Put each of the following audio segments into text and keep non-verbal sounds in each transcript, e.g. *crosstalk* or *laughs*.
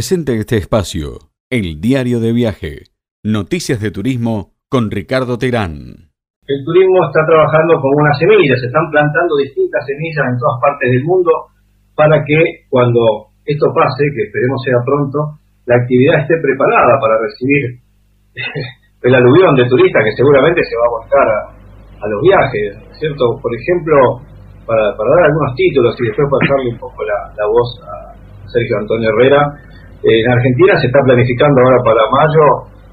Presente este espacio, el diario de viaje, noticias de turismo con Ricardo Terán. El turismo está trabajando con una semilla, se están plantando distintas semillas en todas partes del mundo para que cuando esto pase, que esperemos sea pronto, la actividad esté preparada para recibir *laughs* el aluvión de turistas que seguramente se va a volcar a, los viajes, ¿cierto? Por ejemplo, para, dar algunos títulos y después pasarle un poco la voz a Sergio Antonio Herrera, en Argentina se está planificando ahora para mayo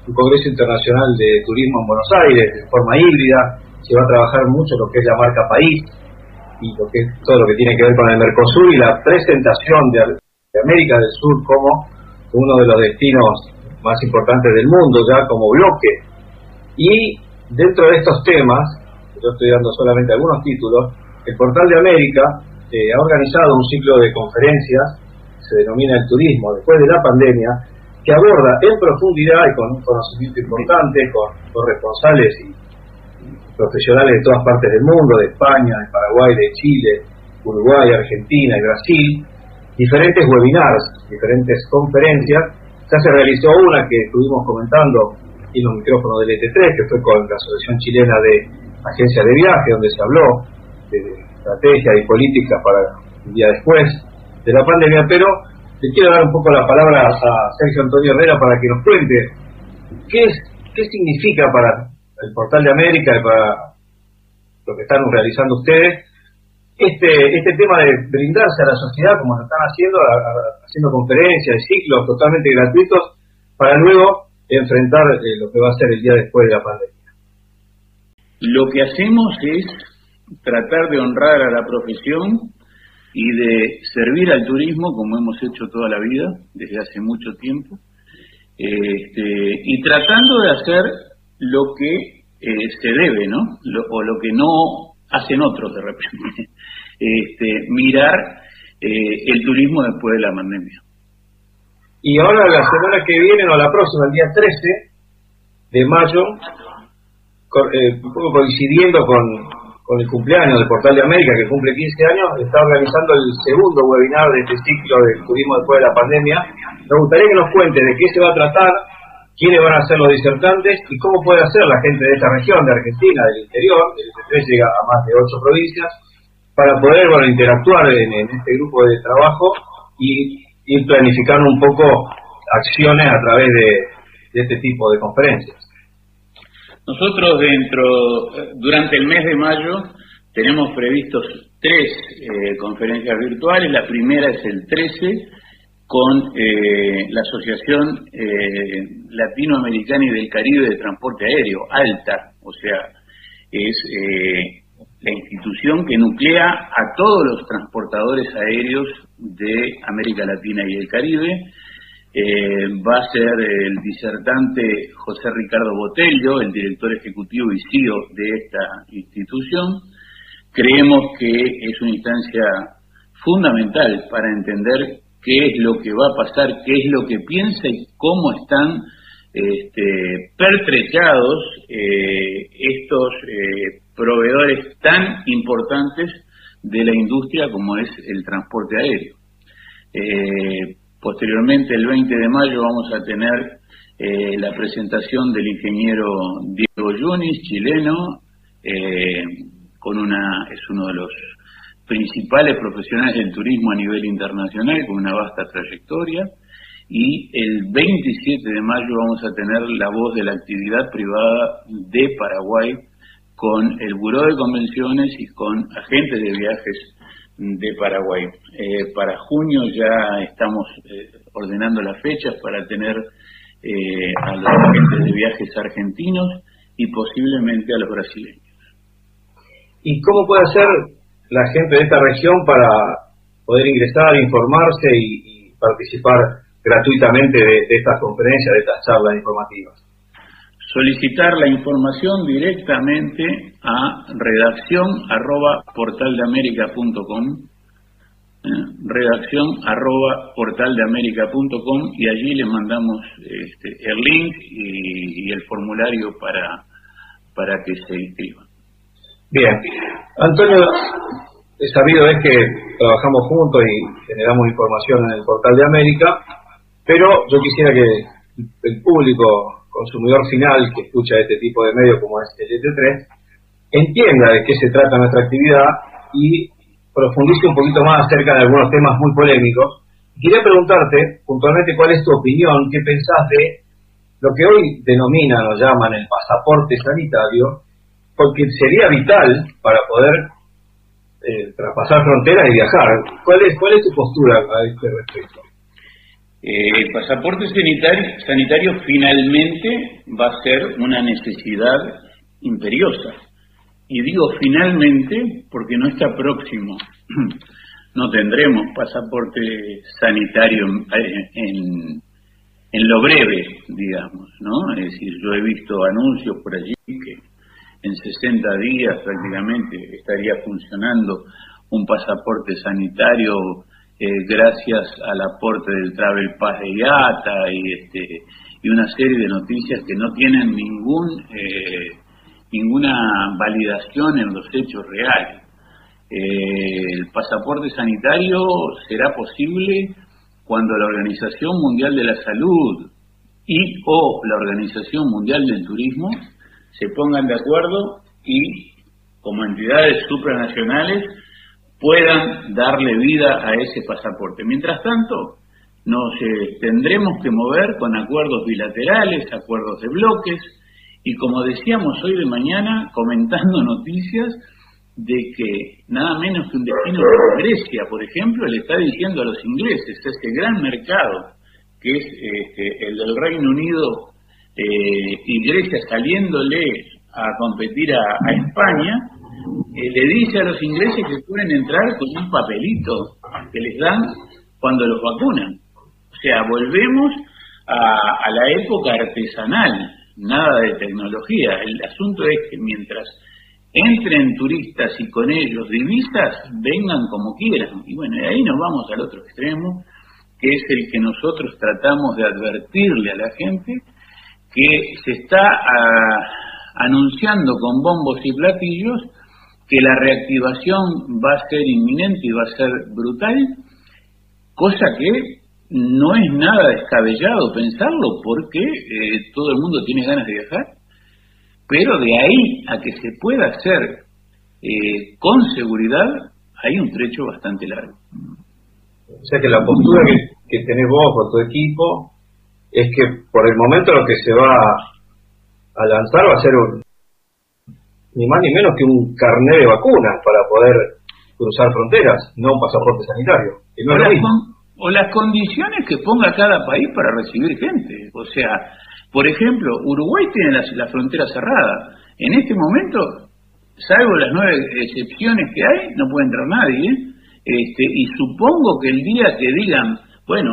un Congreso Internacional de Turismo en Buenos Aires de forma híbrida. Se va a trabajar mucho lo que es la marca país y lo que es todo lo que tiene que ver con el Mercosur y la presentación de, América del Sur como uno de los destinos más importantes del mundo ya como bloque. Y dentro de estos temas, yo estoy dando solamente algunos títulos, el Portal de América eh, ha organizado un ciclo de conferencias se denomina el turismo después de la pandemia, que aborda en profundidad y con un conocimiento importante, con, responsables y, profesionales de todas partes del mundo, de España, de Paraguay, de Chile, Uruguay, Argentina y Brasil, diferentes webinars, diferentes conferencias. Ya se realizó una que estuvimos comentando en los micrófonos del ET3, que fue con la Asociación Chilena de Agencias de Viaje, donde se habló de estrategia y política para el día después de la pandemia, pero le quiero dar un poco la palabra a Sergio Antonio Herrera para que nos cuente qué es qué significa para el Portal de América y para lo que están realizando ustedes este este tema de brindarse a la sociedad como lo están haciendo haciendo conferencias ciclos totalmente gratuitos para luego enfrentar eh, lo que va a ser el día después de la pandemia. Lo que hacemos es tratar de honrar a la profesión y de servir al turismo como hemos hecho toda la vida, desde hace mucho tiempo, este, y tratando de hacer lo que eh, se debe, ¿no? o lo que no hacen otros de repente. *laughs* Este, mirar eh, el turismo después de la pandemia. Y ahora la semana que viene, o la próxima, el día 13 de mayo, eh, un poco coincidiendo con, con el cumpleaños del Portal de América, que cumple 15 años, está organizando el segundo webinar de este ciclo del turismo después de la pandemia. Me gustaría que nos cuente de qué se va a tratar, quiénes van a ser los disertantes y cómo puede hacer la gente de esta región, de Argentina, del interior, el IC3 llega a más de ocho provincias, para poder interactuar en, este grupo de trabajo y ir planificando un poco acciones a través de este tipo de conferencias. Nosotros dentro, durante el mes de mayo, tenemos previstos tres eh, conferencias virtuales. La primera es el 13 con eh, la Asociación eh, Latinoamericana y del Caribe de Transporte Aéreo, ALTA, o sea, es la institución que nuclea a todos los transportadores aéreos de América Latina y el Caribe eh, va a ser el disertante José Ricardo Botello, el director ejecutivo y CEO de esta institución. Creemos que es una instancia fundamental para entender qué es lo que va a pasar, qué es lo que piensa y cómo están este, pertrechados eh, estos eh, proveedores tan importantes de la industria como es el transporte aéreo. Posteriormente, el 20 de mayo, vamos a tener eh, la presentación del ingeniero Diego Yunis, chileno, eh, con una, es uno de los principales profesionales del turismo a nivel internacional, con una vasta trayectoria. Y el 27 de mayo vamos a tener la voz de la actividad privada de Paraguay con el Buró de Convenciones y con agentes de viajes de Paraguay. Eh, para junio ya estamos eh, ordenando las fechas para tener eh, a los agentes de viajes argentinos y posiblemente a los brasileños. ¿Y cómo puede hacer la gente de esta región para poder ingresar, informarse y, participar gratuitamente de estas conferencias, de estas charlas informativas? Solicitar la información directamente a redacción arroba portaldeamerica.com eh, redacción arroba portaldeamerica.com y allí le mandamos este, el link y, el formulario para, para que se inscriban. Bien, Antonio, es sabido es que trabajamos juntos y generamos información en el portal de América Pero yo quisiera que el público consumidor final que escucha este tipo de medio como es el ET3 entienda de qué se trata nuestra actividad y profundice un poquito más acerca de algunos temas muy polémicos. Quería preguntarte puntualmente cuál es tu opinión, qué pensás de lo que hoy denominan o llaman el pasaporte sanitario, porque sería vital para poder eh, traspasar fronteras y viajar. ¿Cuál es, ¿Cuál es tu postura a este respecto? Eh, el pasaporte sanitario, finalmente va a ser una necesidad imperiosa. Y digo finalmente porque no está próximo. *clears throat* No tendremos pasaporte sanitario en, en, lo breve, digamos, ¿no? Es decir, yo he visto anuncios por allí que en 60 días prácticamente estaría funcionando un pasaporte sanitario eh, gracias al aporte del Travel Pass de IATA y, este, y una serie de noticias que no tienen ningún, eh, ninguna validación en los hechos reales. Eh, el pasaporte sanitario será posible cuando la Organización Mundial de la Salud y o la Organización Mundial del Turismo se pongan de acuerdo y como entidades supranacionales puedan darle vida a ese pasaporte. Mientras tanto, nos eh, tendremos que mover con acuerdos bilaterales, acuerdos de bloques, y como decíamos hoy de mañana, comentando *laughs* noticias de que nada menos que un destino como Grecia, por ejemplo, le está diciendo a los ingleses, este gran mercado, que es este, el del Reino Unido eh, y Grecia saliéndole a competir a España, eh, le dice a los ingleses que pueden entrar con un papelito que les dan cuando los vacunan. O sea, volvemos a, la época artesanal, nada de tecnología. El asunto es que mientras entren turistas y con ellos divisas, vengan como quieran. Y bueno, y ahí nos vamos al otro extremo, que es el que nosotros tratamos de advertirle a la gente, que se está ah, anunciando con bombos y platillos que la reactivación va a ser inminente y va a ser brutal, cosa que no es nada descabellado pensarlo porque eh, todo el mundo tiene ganas de viajar, pero de ahí a que se pueda hacer eh, con seguridad hay un trecho bastante largo. O sea que la postura que, que tenés vos o tu equipo es que por el momento lo que se va a lanzar va a ser un, ni más ni menos que un carnet de vacunas para poder cruzar fronteras, no un pasaporte sanitario. o, las condiciones que ponga cada país para recibir gente. O sea, por ejemplo, Uruguay tiene la, frontera cerrada. En este momento, salvo las nueve excepciones que hay, no puede entrar nadie. Este, y supongo que el día que digan, bueno,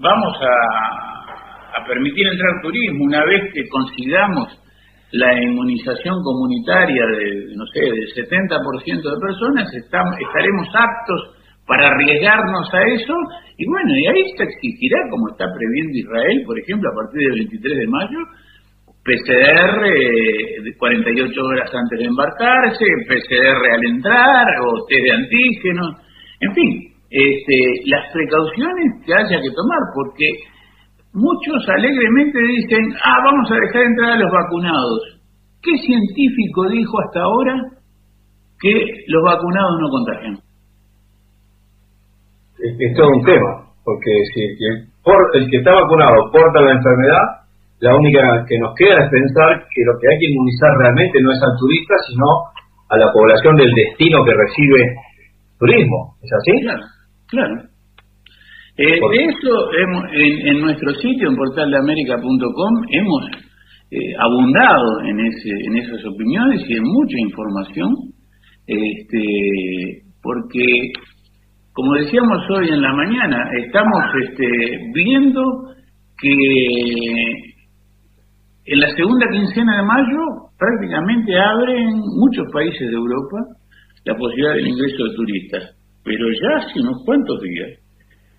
vamos a, a permitir entrar turismo una vez que consigamos la inmunización comunitaria de, no sé, del 70% de personas, estaremos aptos para arriesgarnos a eso, y bueno, y ahí se exigirá, como está previendo Israel, por ejemplo, a partir del 23 de mayo, PCR eh, de 48 horas antes de embarcarse, PCR al entrar, o test de antígenos, en fin, este, las precauciones que haya que tomar, porque muchos alegremente dicen, ah, vamos a dejar entrar a los vacunados. ¿Qué científico dijo hasta ahora que los vacunados no contagian? Es, todo un tema, porque si el, el que está vacunado porta la enfermedad, la única que nos queda es pensar que lo que hay que inmunizar realmente no es al turista, sino a la población del destino que recibe turismo. ¿Es así? Claro, claro. Eh, de eso, en, nuestro sitio, en portaldeamerica.com, hemos eh, abundado en, ese, en esas opiniones y en mucha información, este, porque, como decíamos hoy en la mañana, estamos este, viendo que en la segunda quincena de mayo prácticamente abren muchos países de Europa la posibilidad del ingreso de turistas, pero ya hace unos cuantos días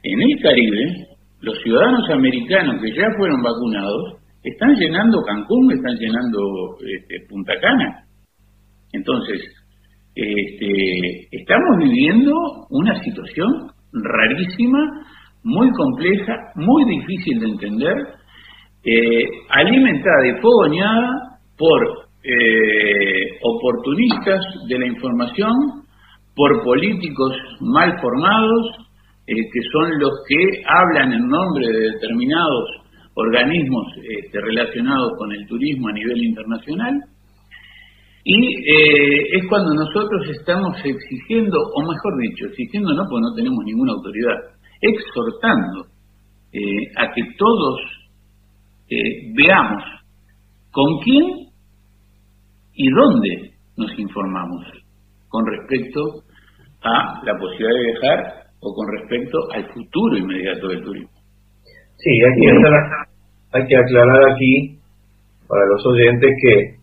en el Caribe, los ciudadanos americanos que ya fueron vacunados están llenando Cancún, están llenando este, Punta Cana. Entonces, este, estamos viviendo una situación rarísima muy compleja, muy difícil de entender, eh, alimentada y fogoneada por eh, oportunistas de la información, por políticos mal formados, eh, que son los que hablan en nombre de determinados organismos este, relacionados con el turismo a nivel internacional. Y es cuando nosotros estamos exigiendo, o mejor dicho, exigiendo no, porque no tenemos ninguna autoridad, exhortando a que todos eh, veamos con quién y dónde nos informamos con respecto a la posibilidad de viajar o con respecto al futuro inmediato del turismo. Sí, hay que, hay que aclarar aquí para los oyentes que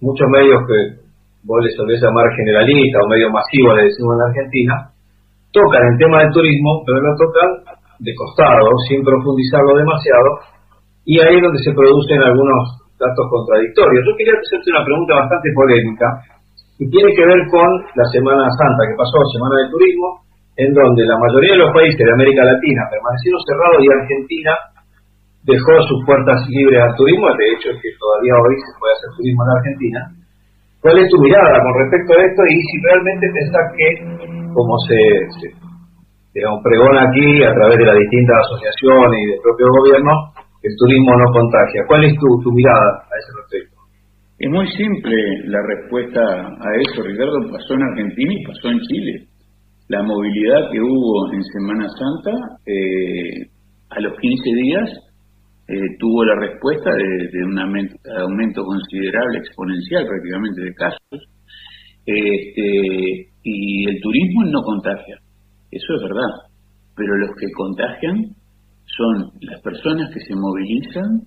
muchos medios que vos les solés llamar generalista o medio masivo, le decimos en Argentina, tocan el tema del turismo, pero lo tocan de costado, sin profundizarlo demasiado, y ahí es donde se producen algunos datos contradictorios. Yo quería hacerte una pregunta bastante polémica y tiene que ver con la Semana Santa que pasó, Semana del Turismo, en donde la mayoría de los países de América Latina permanecieron cerrados y Argentina dejó sus puertas libres al turismo, de hecho es que todavía hoy se puede hacer turismo en Argentina. ¿Cuál es tu mirada con respecto a esto y si realmente pensás que, como se, se pregona aquí a través de las distintas asociaciones y del propio gobierno, el turismo no contagia. ¿Cuál es tu, tu mirada a ese respecto? Es muy simple la respuesta a eso, Ricardo. Pasó en Argentina y pasó en Chile. La movilidad que hubo en Semana Santa, eh, a los 15 días, eh, tuvo la respuesta de, un aumento, considerable, exponencial prácticamente de casos. Este, y el turismo no contagia, eso es verdad. Pero los que contagian son las personas que se movilizan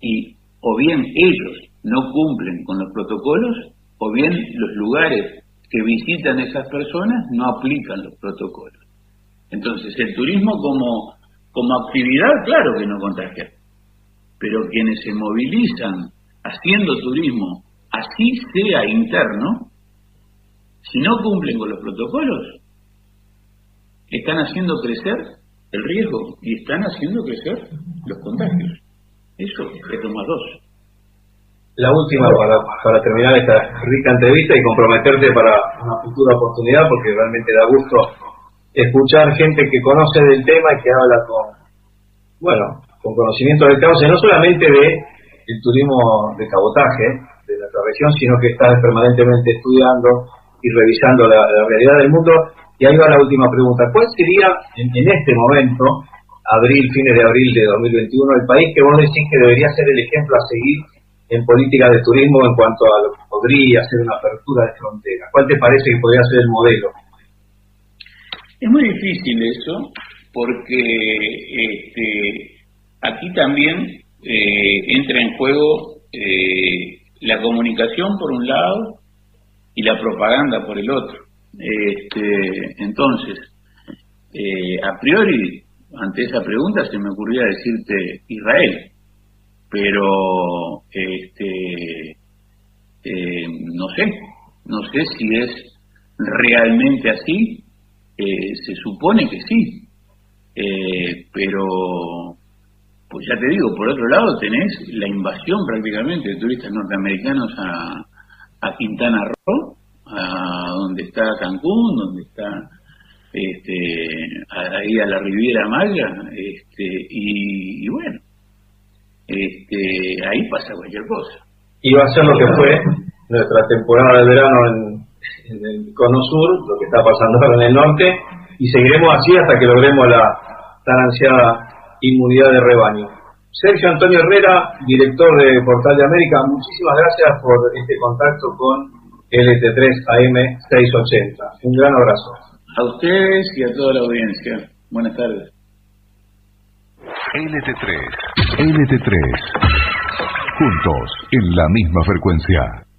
y o bien ellos no cumplen con los protocolos o bien los lugares que visitan esas personas no aplican los protocolos. Entonces, el turismo como, como actividad, claro que no contagia, pero quienes se movilizan haciendo turismo, así sea interno, si no cumplen con los protocolos, están haciendo crecer el riesgo y están haciendo crecer los contagios. Eso es lo más dos. La última para, para terminar esta rica entrevista y comprometerte para una futura oportunidad, porque realmente da gusto escuchar gente que conoce del tema y que habla con, bueno, con conocimiento del caso, no solamente de el turismo de cabotaje de nuestra región, sino que está permanentemente estudiando y revisando la realidad del mundo y ahí va la última pregunta. ¿Cuál sería en, este momento, abril, fines de abril de 2021, el país que vos decís que debería ser el ejemplo a seguir en política de turismo en cuanto a lo que podría ser una apertura de frontera? ¿Cuál te parece que podría ser el modelo? Es muy difícil eso, porque este, aquí también eh, entra en juego eh, la comunicación por un lado y la propaganda por el otro. Este, entonces, eh, a priori, ante esa pregunta se me ocurría decirte Israel, pero este, eh, no sé, no sé si es realmente así, eh, se supone que sí, pero pues ya te digo, por otro lado tenés la invasión prácticamente de turistas norteamericanos a, a Quintana Roo, a donde está Cancún, donde está este, ahí a la Riviera Maya, este, y, bueno, este, ahí pasa cualquier cosa. Y va a ser lo que fue nuestra temporada de verano en, el Cono Sur, lo que está pasando ahora en el norte, y seguiremos así hasta que logremos la tan ansiada inmunidad de rebaño. Sergio Antonio Herrera, director de Portal de América, muchísimas gracias por este contacto con LT3 AM 680. Un gran abrazo. A ustedes y a toda la audiencia. Buenas tardes. LT3, LT3. Juntos en la misma frecuencia.